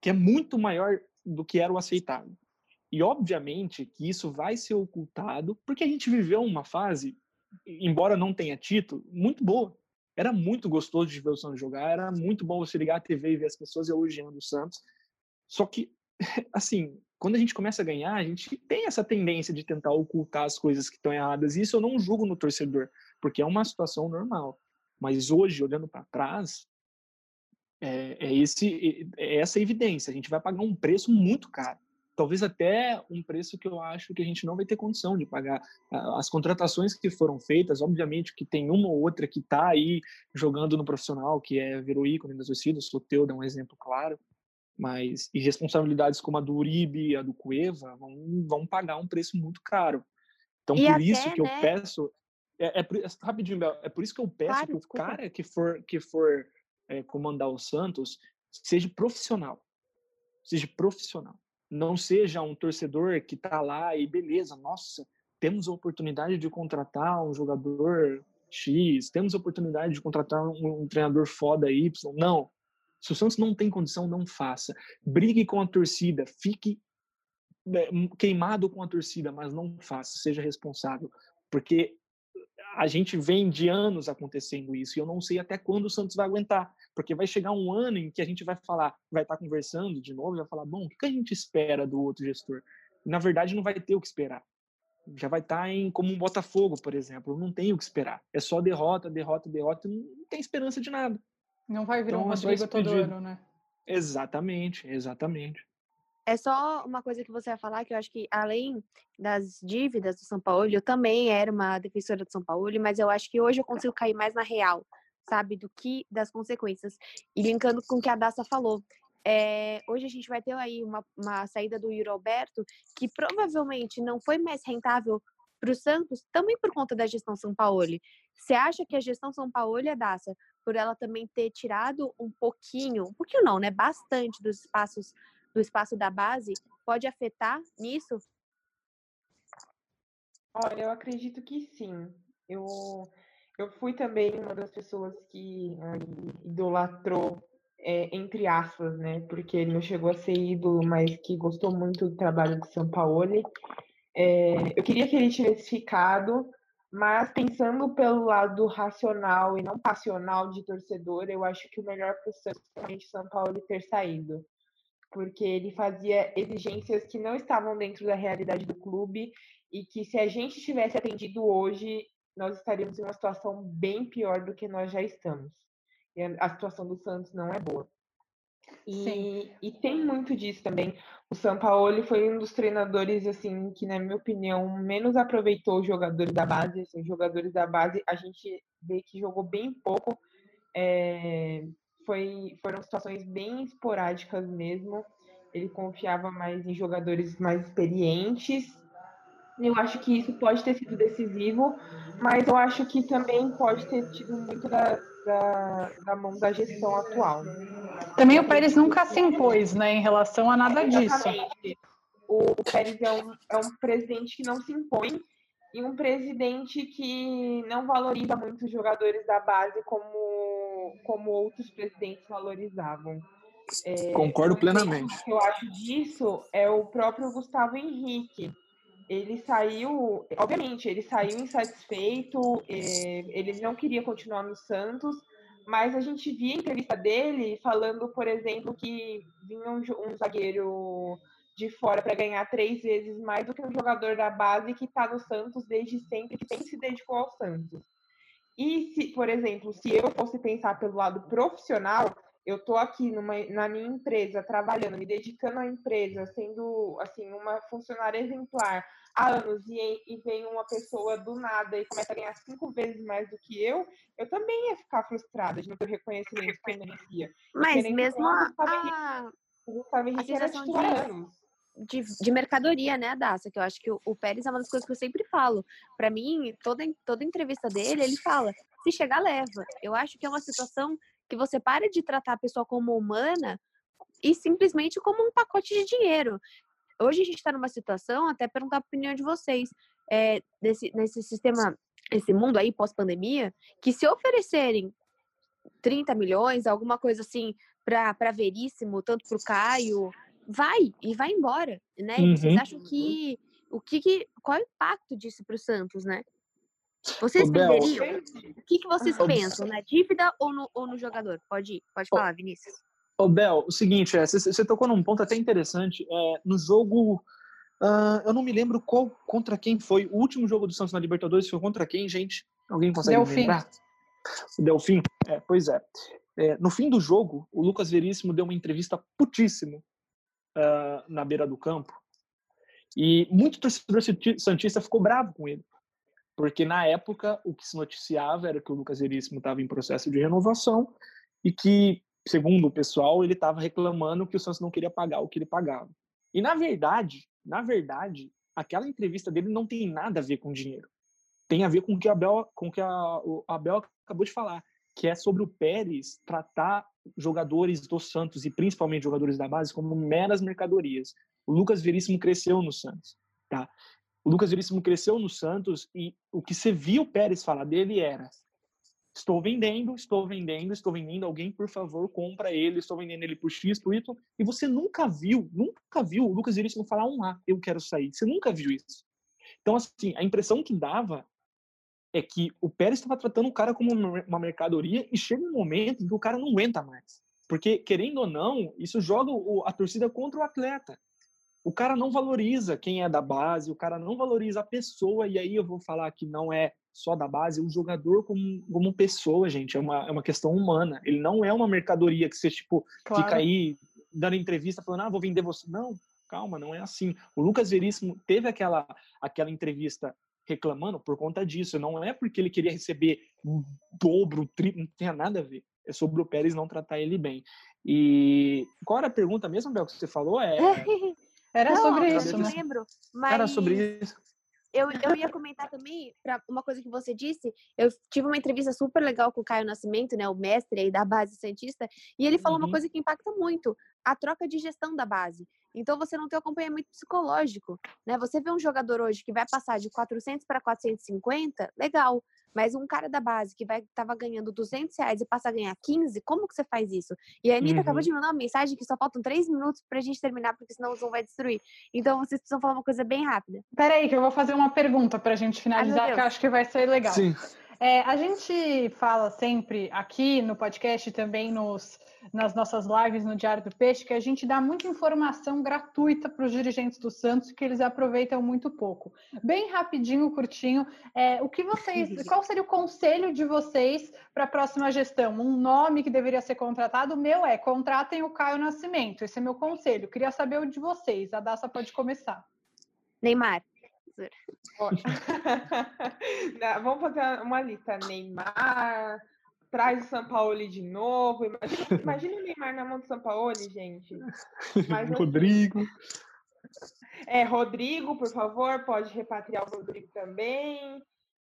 que é muito maior do que era o aceitável. E obviamente que isso vai ser ocultado porque a gente viveu uma fase, embora não tenha título, muito boa. Era muito gostoso de ver o Santos jogar, era muito bom você ligar a TV e ver as pessoas elogiando o Santos. Só que, <laughs> assim, quando a gente começa a ganhar, a gente tem essa tendência de tentar ocultar as coisas que estão erradas. E isso eu não julgo no torcedor, porque é uma situação normal. Mas hoje, olhando para trás, é, é, esse, é essa evidência. A gente vai pagar um preço muito caro. Talvez até um preço que eu acho que a gente não vai ter condição de pagar. As contratações que foram feitas, obviamente que tem uma ou outra que está aí jogando no profissional, que é virou ícone das torcidas, o Soteudo é um exemplo claro, mas irresponsabilidades como a do Uribe, a do Cueva, vão, vão pagar um preço muito caro. Então, e por até, isso que né? eu peço... É, é, rapidinho, Bel, é por isso que eu peço claro, que o desculpa. cara que for, que for é, comandar o Santos seja profissional. Seja profissional. Não seja um torcedor que está lá e beleza, nossa, temos a oportunidade de contratar um jogador X, temos a oportunidade de contratar um, um treinador foda Y. Não. Se o Santos não tem condição, não faça. Brigue com a torcida, fique é, queimado com a torcida, mas não faça, seja responsável. Porque a gente vem de anos acontecendo isso e eu não sei até quando o Santos vai aguentar, porque vai chegar um ano em que a gente vai falar, vai estar conversando de novo, vai falar, bom, o que a gente espera do outro gestor? Na verdade, não vai ter o que esperar. já vai estar tá em como um Botafogo, por exemplo. Não tem o que esperar. É só derrota, derrota, derrota. Não tem esperança de nada. Não vai virar então, um Rodrigo todo ano, né? Exatamente, exatamente. É só uma coisa que você vai falar, que eu acho que além das dívidas do São Paulo, eu também era uma defensora do São Paulo, mas eu acho que hoje eu consigo cair mais na real, sabe, do que das consequências. E linkando com o que a Daça falou, é, hoje a gente vai ter aí uma, uma saída do Yuri Alberto, que provavelmente não foi mais rentável para o Santos, também por conta da gestão São Paulo. Você acha que a gestão São Paulo é Daça, por ela também ter tirado um pouquinho, um pouquinho não, né, bastante dos espaços do espaço da base pode afetar nisso? Olha, eu acredito que sim. Eu, eu fui também uma das pessoas que idolatrou, é, entre aspas, né? Porque ele não chegou a ser ídolo, mas que gostou muito do trabalho de São Paulo. É, eu queria que ele tivesse ficado, mas pensando pelo lado racional e não passional de torcedor, eu acho que o melhor para o São Paulo ter saído porque ele fazia exigências que não estavam dentro da realidade do clube e que se a gente tivesse atendido hoje, nós estaríamos em uma situação bem pior do que nós já estamos. E a situação do Santos não é boa. E, e, tem muito disso também. O São Paulo foi um dos treinadores, assim, que, na minha opinião, menos aproveitou os jogadores da base. Assim, os jogadores da base, a gente vê que jogou bem pouco. É, foi, foram situações bem esporádicas mesmo. Ele confiava mais em jogadores mais experientes. Eu acho que isso pode ter sido decisivo, mas eu acho que também pode ter tido muito da, da, da mão da gestão atual. Também o Pérez nunca se impôs né, em relação a nada Exatamente. disso. O, o Pérez é um, é um presidente que não se impõe e um presidente que não valoriza muito os jogadores da base como, como outros presidentes valorizavam. É, Concordo plenamente. O que eu acho disso é o próprio Gustavo Henrique. Ele saiu, obviamente, ele saiu insatisfeito, é, ele não queria continuar no Santos, mas a gente via a entrevista dele falando, por exemplo, que vinha um, um zagueiro de fora para ganhar três vezes mais do que um jogador da base que está no Santos desde sempre, que sempre se dedicou ao Santos. E se, por exemplo, se eu fosse pensar pelo lado profissional, eu estou aqui numa, na minha empresa trabalhando, me dedicando à empresa, sendo assim uma funcionária exemplar há anos e, e vem uma pessoa do nada e começa a ganhar cinco vezes mais do que eu, eu também ia ficar frustrada de não ter reconhecimento que eu merecia. Mas mesmo a, a, o Gustavo Henrique era anos de, de mercadoria, né, Daça? Que eu acho que o, o, Pérez é uma das coisas que eu sempre falo. Para mim, toda, toda entrevista dele, ele fala: se chegar, leva. Eu acho que é uma situação que você para de tratar a pessoa como humana e simplesmente como um pacote de dinheiro. Hoje a gente está numa situação, até perguntar a opinião de vocês, é, desse, nesse sistema, esse mundo aí pós-pandemia, que se oferecerem 30 milhões, alguma coisa assim, para Veríssimo, tanto para o Caio, vai e vai embora, né? Uhum. Vocês acham que o que, que qual é o impacto disso para o Santos, né? Vocês Ô, venderiam? O que, que vocês Ô, pensam, na dívida ou no, ou no jogador? Pode ir, pode falar, Vinícius. Ô, Bel, o seguinte, é, você, tocou num ponto até interessante. É, no jogo, uh, eu não me lembro qual contra quem foi. O último jogo do Santos na Libertadores foi contra quem, gente? Alguém consegue Delfim. lembrar? O Delfim? É, pois é. é. No fim do jogo, o Lucas Veríssimo deu uma entrevista putíssimo uh, na beira do campo. E muito torcedor santista ficou bravo com ele, porque na época o que se noticiava era que o Lucas Veríssimo estava em processo de renovação e que, segundo o pessoal, ele estava reclamando que o Santos não queria pagar o que ele pagava. E na verdade, na verdade, aquela entrevista dele não tem nada a ver com dinheiro. Tem a ver com o que a Abel, com que a, o Abel acabou de falar, que é sobre o Pérez tratar jogadores do Santos e principalmente jogadores da base como meras mercadorias. O Lucas Veríssimo cresceu no Santos, tá? O Lucas Veríssimo cresceu no Santos e o que você viu o Pérez falar dele era: estou vendendo, estou vendendo, estou vendendo, alguém por favor compra ele, estou vendendo ele por X, por Y. E você nunca viu, nunca viu o Lucas Veríssimo falar um A, eu quero sair. Você nunca viu isso. Então, assim, a impressão que dava é que o Pérez estava tratando o cara como uma mercadoria e chega um momento em que o cara não aguenta mais. Porque, querendo ou não, isso joga a torcida contra o atleta. O cara não valoriza quem é da base, o cara não valoriza a pessoa, e aí eu vou falar que não é só da base, o jogador como, como pessoa, gente, é uma, é uma questão humana. Ele não é uma mercadoria que você, tipo, claro. fica aí dando entrevista falando, ah, vou vender você. Não, calma, não é assim. O Lucas Veríssimo teve aquela, aquela entrevista reclamando por conta disso. Não é porque ele queria receber um dobro, triplo, não tem nada a ver. É sobre o Pérez não tratar ele bem. E qual era a pergunta mesmo, Bel, que você falou? É... Era não, sobre isso, eu né? lembro. Mas... Era sobre isso. Eu, eu ia comentar também, para uma coisa que você disse, eu tive uma entrevista super legal com o Caio Nascimento, né, o mestre aí da base Santista, e ele falou uhum. uma coisa que impacta muito, a troca de gestão da base. Então você não tem acompanhamento psicológico, né? Você vê um jogador hoje que vai passar de 400 para 450, legal. Mas um cara da base que vai tava ganhando 200 reais e passa a ganhar 15, como que você faz isso? E a Anitta uhum. acabou de mandar uma mensagem que só faltam 3 minutos pra gente terminar, porque senão o Zoom vai destruir. Então vocês precisam falar uma coisa bem rápida. Peraí, que eu vou fazer uma pergunta pra gente finalizar, Ai, que eu acho que vai ser legal. Sim. É, a gente fala sempre aqui no podcast e também nos, nas nossas lives no Diário do Peixe que a gente dá muita informação gratuita para os dirigentes do Santos que eles aproveitam muito pouco. Bem rapidinho, curtinho, é, o que vocês, <laughs> qual seria o conselho de vocês para a próxima gestão? Um nome que deveria ser contratado? O meu é contratem o Caio Nascimento. Esse é meu conselho. Queria saber o de vocês. A Daça pode começar. Neymar. <laughs> Vamos fazer uma lista. Neymar, traz o São Paulo de novo. Imagina, <laughs> imagina o Neymar na mão do São Paulo, gente. Mas, assim, Rodrigo. É, Rodrigo, por favor, pode repatriar o Rodrigo também.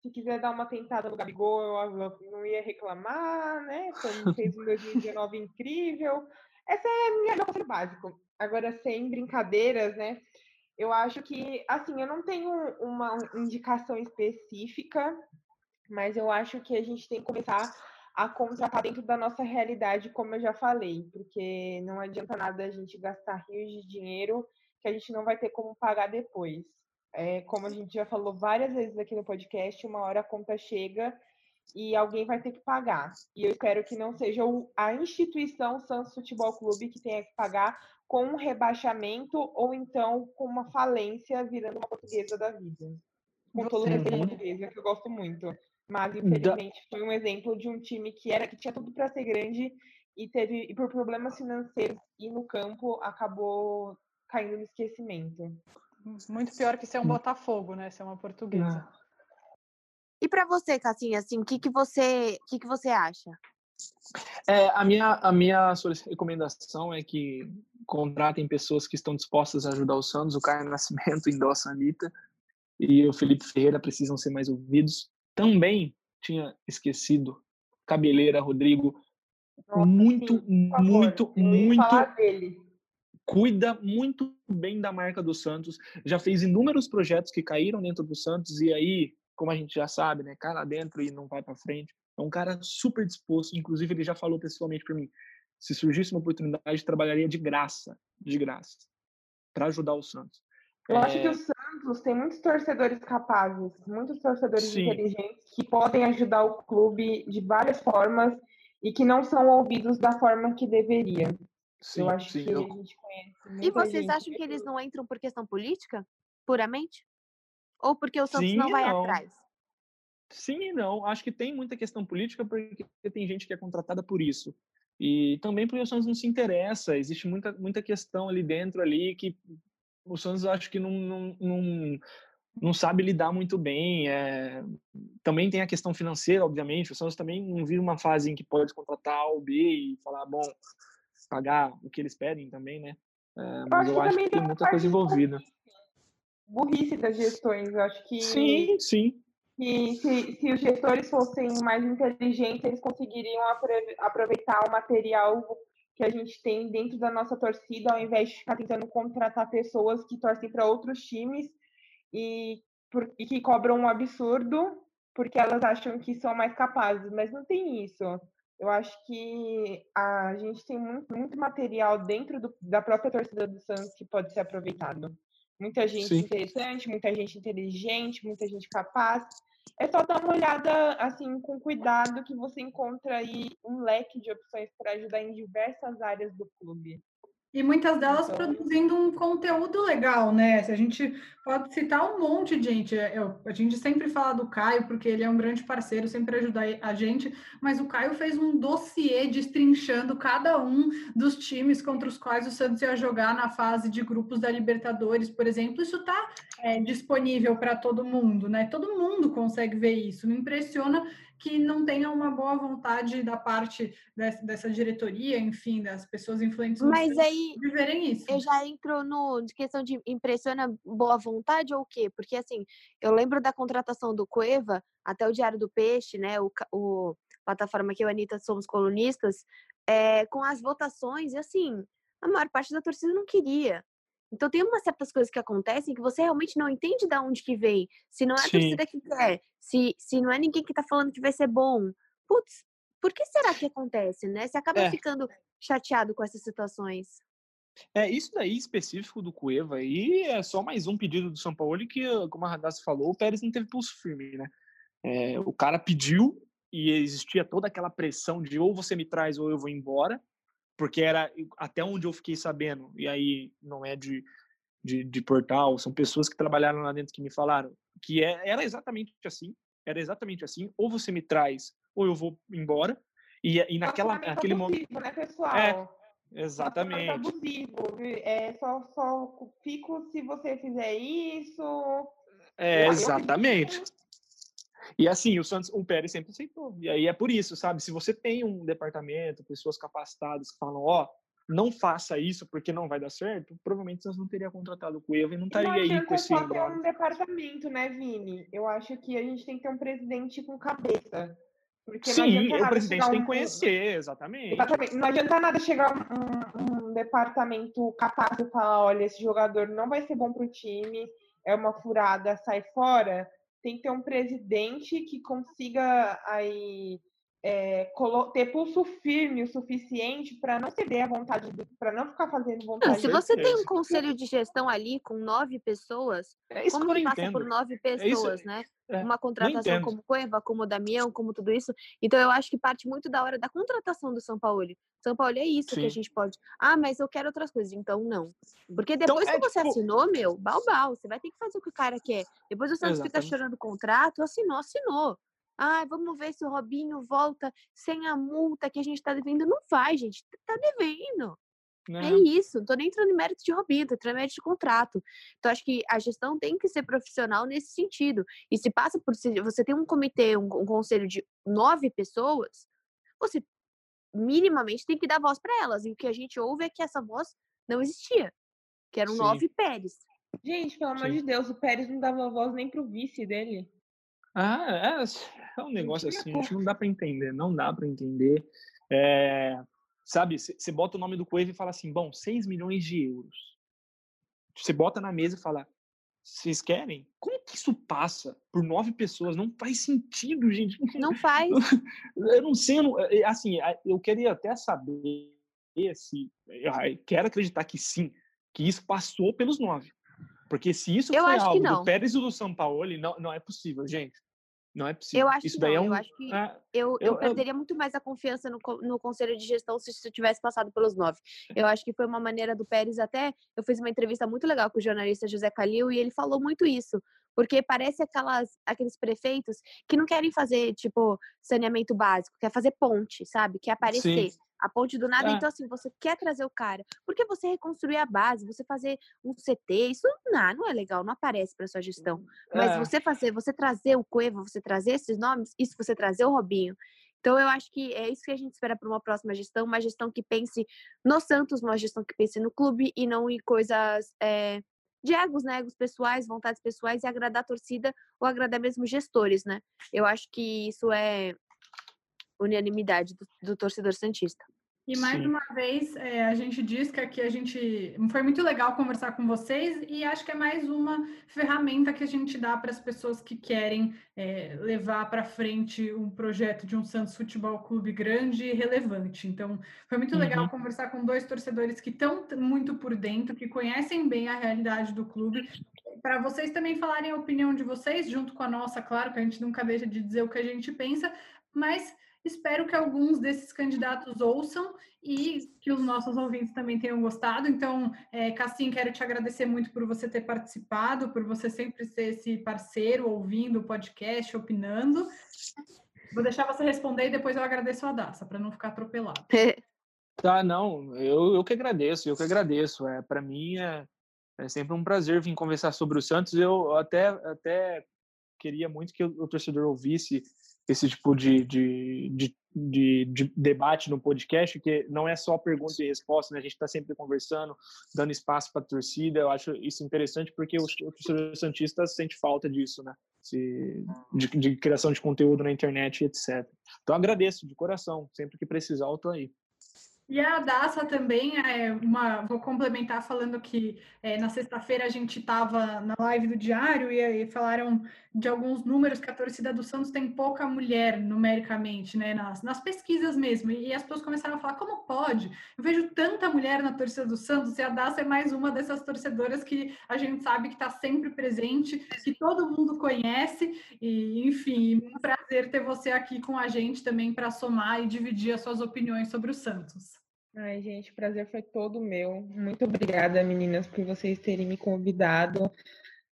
Se quiser dar uma tentada no Gabigol, eu não ia reclamar, né? <laughs> Fez um 2019 incrível. Essa é a minha coisa básico. Agora, sem brincadeiras, né? Eu acho que, assim, eu não tenho uma indicação específica, mas eu acho que a gente tem que começar a contratar dentro da nossa realidade, como eu já falei, porque não adianta nada a gente gastar rios de dinheiro que a gente não vai ter como pagar depois. É, como a gente já falou várias vezes aqui no podcast, uma hora a conta chega e alguém vai ter que pagar. E eu espero que não seja a instituição Santos Futebol Clube que tenha que pagar, com um rebaixamento ou então com uma falência virando uma portuguesa da vida. Com todo respeito uhum. portuguesa, que eu gosto muito. Mas, infelizmente, foi um exemplo de um time que era que tinha tudo para ser grande e teve, e por problemas financeiros e no campo, acabou caindo no esquecimento. Muito pior que ser um hum. Botafogo, né? Ser uma portuguesa. E para você, Cassinha, assim, o que, que você, que, que você acha? É, a minha a minha recomendação é que contratem pessoas que estão dispostas a ajudar o Santos. O Caio <laughs> Nascimento endossa a Anitta e o Felipe Ferreira precisam ser mais ouvidos. Também tinha esquecido Cabeleira, Rodrigo. Nossa, muito, sim, muito, muito. Cuida muito bem da marca do Santos. Já fez inúmeros projetos que caíram dentro do Santos e aí, como a gente já sabe, né, cai lá dentro e não vai para frente. É um cara super disposto. Inclusive, ele já falou pessoalmente para mim: se surgisse uma oportunidade, trabalharia de graça, de graça, para ajudar o Santos. Eu é... acho que o Santos tem muitos torcedores capazes, muitos torcedores Sim. inteligentes que podem ajudar o clube de várias formas e que não são ouvidos da forma que deveria. Sim, eu acho sim, que eu... a gente conhece. E vocês acham que eles não entram por questão política, puramente? Ou porque o Santos sim, não vai não. atrás? Sim e não. Acho que tem muita questão política porque tem gente que é contratada por isso. E também porque o Santos não se interessa, existe muita, muita questão ali dentro ali que o Santos acho que não, não, não, não sabe lidar muito bem. É... Também tem a questão financeira, obviamente. O Santos também não vive uma fase em que pode contratar A ou B e falar, bom, pagar o que eles pedem também, né? É, mas eu acho que tem muita coisa envolvida. Burrice das gestões, eu acho que. Sim, sim que se, se, os gestores fossem mais inteligentes, eles conseguiriam aproveitar o material que a gente tem dentro da nossa torcida, ao invés de ficar tentando contratar pessoas que torcem para outros times e, por, e, que cobram um absurdo porque elas acham que são mais capazes, mas não tem isso. Eu acho que a gente tem muito, muito material dentro do, da própria torcida do Santos que pode ser aproveitado. Muita gente Sim. interessante, muita gente inteligente, muita gente capaz. É só dar uma olhada assim com cuidado que você encontra aí um leque de opções para ajudar em diversas áreas do clube. E muitas delas então... produzindo um conteúdo legal, né? Se a gente pode citar um monte de gente. Eu, a gente sempre fala do Caio, porque ele é um grande parceiro, sempre ajuda a gente, mas o Caio fez um dossiê destrinchando cada um dos times contra os quais o Santos ia jogar na fase de grupos da Libertadores, por exemplo. Isso está é, disponível para todo mundo, né? Todo mundo consegue ver isso. Me impressiona que não tenha uma boa vontade da parte dessa, dessa diretoria, enfim, das pessoas influentes Mas aí de verem isso. Eu já entro no de questão de impressiona boa vontade ou o quê? Porque assim, eu lembro da contratação do Cueva, até o Diário do Peixe, né, o, o plataforma que eu e a Anitta somos colunistas, é, com as votações, e assim, a maior parte da torcida não queria. Então tem umas certas coisas que acontecem que você realmente não entende de onde que vem. Se não é a Sim. torcida que quer, se, se não é ninguém que tá falando que vai ser bom. Putz, por que será que acontece, né? Você acaba é. ficando chateado com essas situações. É, isso daí específico do Cueva aí é só mais um pedido do São Paulo que, como a Radassa falou, o Pérez não teve pulso firme, né? É, o cara pediu e existia toda aquela pressão de ou você me traz ou eu vou embora porque era até onde eu fiquei sabendo, e aí não é de, de, de, portal, são pessoas que trabalharam lá dentro que me falaram, que é, era exatamente assim, era exatamente assim, ou você me traz, ou eu vou embora, e, e naquela, naquele momento... Né, pessoal? É, exatamente. abusivo, é, só, só fico se você fizer isso... É, exatamente. E assim, o Santos, o Pérez sempre aceitou. E aí é por isso, sabe? Se você tem um departamento, pessoas capacitadas que falam, ó, oh, não faça isso porque não vai dar certo, provavelmente você não teria contratado o Cueva e não estaria aí com esse só ter um departamento, né, Vini? Eu acho que a gente tem que ter um presidente com cabeça. Porque Sim, o presidente tem que conhecer, exatamente. exatamente. Não adianta nada chegar um, um, um departamento capaz de falar, olha, esse jogador não vai ser bom para o time, é uma furada, sai fora tem que ter um presidente que consiga aí é, ter pulso firme o suficiente para não ceder à vontade, para não ficar fazendo vontade. Não, se você tem um conselho de gestão ali com nove pessoas, é isso como que passa entendo. por nove é pessoas, é né? É, Uma contratação como Cueva, como Damião, como tudo isso. Então eu acho que parte muito da hora da contratação do São Paulo. São Paulo é isso Sim. que a gente pode. Ah, mas eu quero outras coisas. Então não. Porque então, depois então, que você tipo... assinou, meu, balbal, você vai ter que fazer o que o cara quer. Depois o Santos fica chorando o contrato, assinou, assinou. Ah, vamos ver se o Robinho volta sem a multa que a gente está devendo. Não vai, gente. Tá devendo. É, é isso, não tô nem entrando em mérito de Robinho, tô entrando em mérito de contrato. Então, acho que a gestão tem que ser profissional nesse sentido. E se passa por. você tem um comitê, um, um conselho de nove pessoas, você minimamente tem que dar voz para elas. E o que a gente ouve é que essa voz não existia, que eram Sim. nove Pérez. Gente, pelo amor Sim. de Deus, o Pérez não dava voz nem pro vice dele. Ah, é, é um negócio assim, não dá para entender, não dá para entender. É, sabe, você bota o nome do Coelho e fala assim, bom, 6 milhões de euros. Você bota na mesa e fala, vocês querem? Como que isso passa por nove pessoas? Não faz sentido, gente. Não faz. <laughs> Eu não sei, eu não, é, assim, eu queria até saber se, eu quero acreditar que sim, que isso passou pelos nove. Porque se isso eu foi algo do Pérez ou do São Paulo, não, não é possível, gente. Não é possível. Eu acho isso que daí não. É um, eu acho que é, eu, eu, eu, perderia muito mais a confiança no, no conselho de gestão se isso tivesse passado pelos nove. Eu acho que foi uma maneira do Pérez até. Eu fiz uma entrevista muito legal com o jornalista José Calil e ele falou muito isso. Porque parece aquelas, aqueles prefeitos que não querem fazer, tipo, saneamento básico, quer fazer ponte, sabe? Quer aparecer. Sim. A ponte do nada, é. então assim, você quer trazer o cara. Porque você reconstruir a base, você fazer um CT, isso não, não é legal, não aparece para sua gestão. Mas é. você fazer, você trazer o Cueva, você trazer esses nomes, isso você trazer o Robinho. Então eu acho que é isso que a gente espera para uma próxima gestão, uma gestão que pense no Santos, uma gestão que pense no clube e não em coisas é, de egos, né? Egos pessoais, vontades pessoais e agradar a torcida ou agradar mesmo gestores, né? Eu acho que isso é unanimidade do, do torcedor santista. E mais Sim. uma vez, é, a gente diz que aqui a gente. Foi muito legal conversar com vocês e acho que é mais uma ferramenta que a gente dá para as pessoas que querem é, levar para frente um projeto de um Santos Futebol Clube grande e relevante. Então, foi muito uhum. legal conversar com dois torcedores que estão muito por dentro, que conhecem bem a realidade do clube. Para vocês também falarem a opinião de vocês, junto com a nossa, claro que a gente nunca deixa de dizer o que a gente pensa, mas Espero que alguns desses candidatos ouçam e que os nossos ouvintes também tenham gostado. Então, é, Cassim, quero te agradecer muito por você ter participado, por você sempre ser esse parceiro, ouvindo o podcast, opinando. Vou deixar você responder e depois eu agradeço a Daça, para não ficar atropelado. <laughs> Tá, não, eu, eu que agradeço, eu que agradeço. É, para mim é, é sempre um prazer vir conversar sobre o Santos. Eu até, até queria muito que o, o torcedor ouvisse esse tipo de, de, de, de, de debate no podcast, que não é só pergunta e resposta, né? A gente está sempre conversando, dando espaço para a torcida. Eu acho isso interessante porque o, torcedor santista sente falta disso, né? Se, de, de, criação de conteúdo na internet, etc. Então agradeço de coração, sempre que precisar eu tô aí. E a Daça também, é uma, vou complementar falando que é, na sexta-feira a gente estava na live do Diário e, e, falaram de alguns números que a torcida do Santos tem pouca mulher numericamente, né, nas, nas pesquisas mesmo. E, as pessoas começaram a falar, como pode? Eu vejo tanta mulher na torcida do Santos e a Daça é mais uma dessas torcedoras que a gente sabe que está sempre presente, que todo mundo conhece. E, enfim, um prazer ter você aqui com a gente também para somar e dividir as suas opiniões sobre o Santos. Ai, gente, o prazer foi todo meu. Muito obrigada, meninas, por vocês terem me convidado.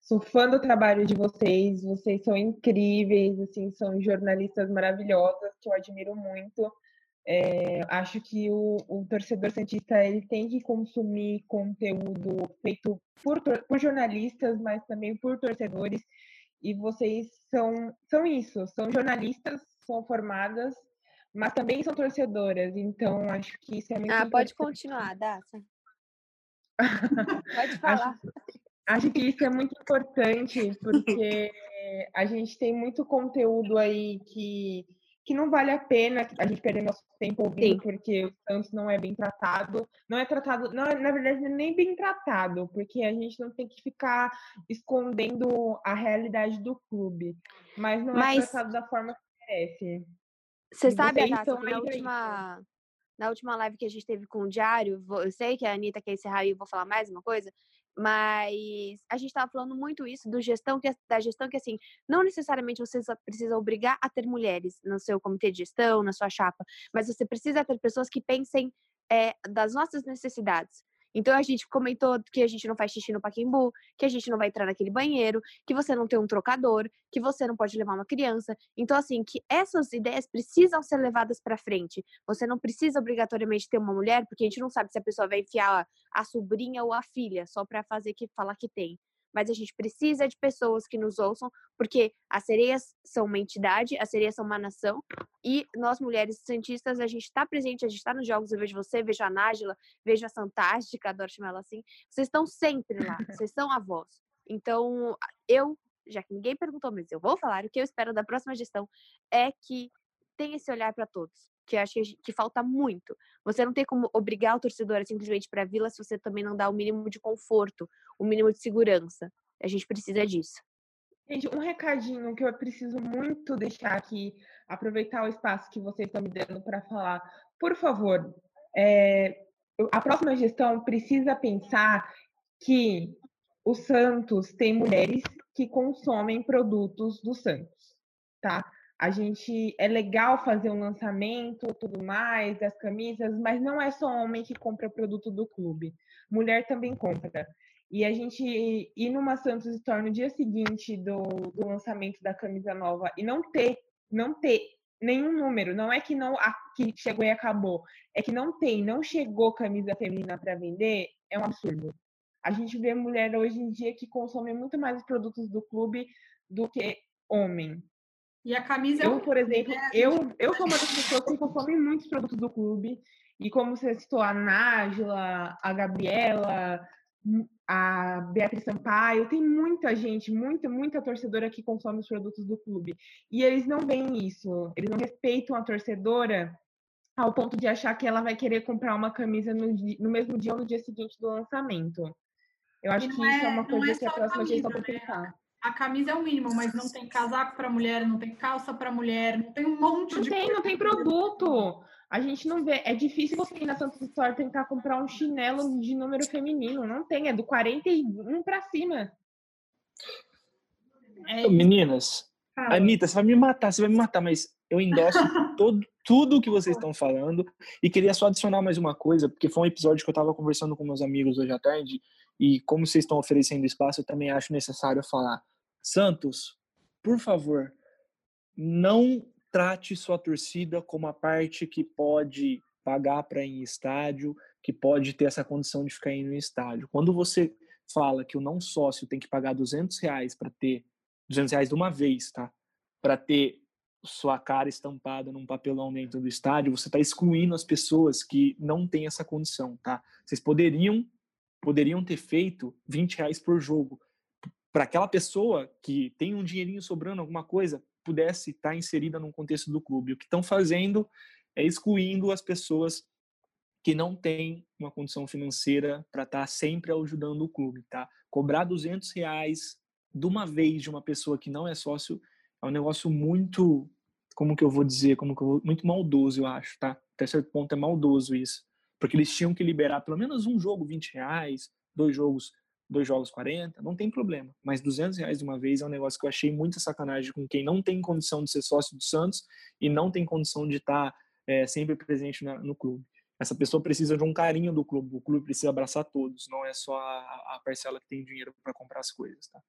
Sou fã do trabalho de vocês, vocês são incríveis, assim, são jornalistas maravilhosas que eu admiro muito. É, acho que o, o, torcedor santista ele tem que consumir conteúdo feito por, por jornalistas, mas também por torcedores. E vocês são, são isso, são jornalistas, são formadas mas também são torcedoras, então acho que isso é muito Ah, importante. <laughs> pode continuar, Daça. pode falar. Acho, acho, que isso é muito importante, porque a gente tem muito conteúdo aí que, que não vale a pena a gente perder nosso tempo ouvindo, Sim. porque o Santos não é bem tratado. Não é tratado, não, na verdade, é nem bem tratado, porque a gente não tem que ficar escondendo a realidade do clube. Mas não é mas... é tratado da forma que merece. Você sabe, que na última, na última live que a gente teve com o Diário, eu sei que a Anitta quer encerrar e eu vou falar mais uma coisa, mas a gente estava falando muito isso do gestão que, da gestão que assim não necessariamente você precisa obrigar a ter mulheres no seu comitê de gestão na sua chapa mas você precisa ter pessoas que pensem é, das nossas necessidades então a gente comentou que a gente não faz xixi no paquimbu, que a gente não vai entrar naquele banheiro, que você não tem um trocador, que você não pode levar uma criança. Então assim, que essas ideias precisam ser levadas para frente. Você não precisa obrigatoriamente ter uma mulher, porque a gente não sabe se a pessoa vai enfiar a sobrinha ou a filha só para fazer que falar que tem mas a gente precisa de pessoas que nos ouçam, porque as sereias são uma entidade, as sereias são uma nação, e nós, mulheres cientistas, a gente está presente, a gente está nos jogos, eu vejo você, vejo a Nájila, vejo a Fantástica, adoro chamar ela assim, vocês estão sempre lá, <laughs> vocês são a voz. Então, eu, já que ninguém perguntou, mas eu vou falar, o que eu espero da próxima gestão é que tenha esse olhar para todos que acho que, que, falta muito. Você não tem como obrigar o torcedor a simplesmente para a vila se você também não dá o mínimo de conforto, o mínimo de segurança. A gente precisa disso. Gente, um recadinho que eu preciso muito deixar aqui, aproveitar o espaço que vocês estão me dando para falar. Por favor, é, a próxima gestão precisa pensar que o Santos tem mulheres que consomem produtos do Santos, tá? A gente é legal fazer um lançamento, tudo mais, das camisas, mas não é só homem que compra produto do clube. Mulher também compra. E a gente ir numa Santos Store no dia seguinte do, do lançamento da camisa nova e não ter, não ter nenhum número, não é que não que chegou e acabou, é que não tem, não chegou camisa feminina para vender, é um absurdo. A gente vê mulher hoje em dia que consome muito mais os produtos do clube do que homem. E a camisa eu, é por exemplo, né? eu, eu sou uma das pessoas que consome muitos produtos do clube. E como você citou, a Nájila, a Gabriela, a Beatriz Sampaio, tem muita gente, muita, muita torcedora que consome os produtos do clube. E eles não veem isso, eles não respeitam a torcedora ao ponto de achar que ela vai querer comprar uma camisa no, no mesmo dia ou no dia seguinte do lançamento. Eu acho que é, isso é uma coisa é que a próxima gestão tem que pensar a camisa é o mínimo, mas não tem casaco para mulher, não tem calça para mulher, não tem um monte não de tem, coisa. Não tem produto. A gente não vê. É difícil você ir na Santa Store tentar comprar um chinelo de número feminino. Não tem, é do 41 para cima. É... Meninas, Anitta, você vai me matar, você vai me matar, mas eu endosso <laughs> todo, tudo o que vocês estão falando e queria só adicionar mais uma coisa, porque foi um episódio que eu estava conversando com meus amigos hoje à tarde e como vocês estão oferecendo espaço, eu também acho necessário falar. Santos, por favor, não trate sua torcida como a parte que pode pagar para ir em estádio, que pode ter essa condição de ficar indo em estádio. Quando você fala que o não sócio tem que pagar 200 reais para ter 200 reais de uma vez, tá? Para ter sua cara estampada num papelão dentro do estádio, você está excluindo as pessoas que não têm essa condição, tá? Vocês poderiam poderiam ter feito 20 reais por jogo para aquela pessoa que tem um dinheirinho sobrando, alguma coisa, pudesse estar tá inserida no contexto do clube. O que estão fazendo é excluindo as pessoas que não têm uma condição financeira para estar tá sempre ajudando o clube, tá? Cobrar 200 reais de uma vez de uma pessoa que não é sócio é um negócio muito, como que eu vou dizer, como que eu vou, muito maldoso, eu acho, tá? Até certo ponto é maldoso isso, porque eles tinham que liberar pelo menos um jogo 20 reais, dois jogos dois jogos 40, não tem problema. Mas 200 reais de uma vez é um negócio que eu achei muita sacanagem com quem não tem condição de ser sócio do Santos e não tem condição de estar é, sempre presente na, no clube. Essa pessoa precisa de um carinho do clube. O clube precisa abraçar todos, não é só a, a parcela que tem dinheiro para comprar as coisas, tá?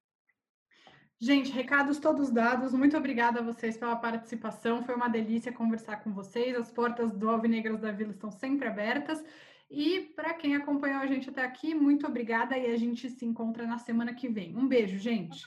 Gente, recados todos dados. Muito obrigada a vocês pela participação. Foi uma delícia conversar com vocês. As portas do Alvinegras da Vila estão sempre abertas. E para quem acompanhou a gente até aqui, muito obrigada e a gente se encontra na semana que vem. Um beijo, gente.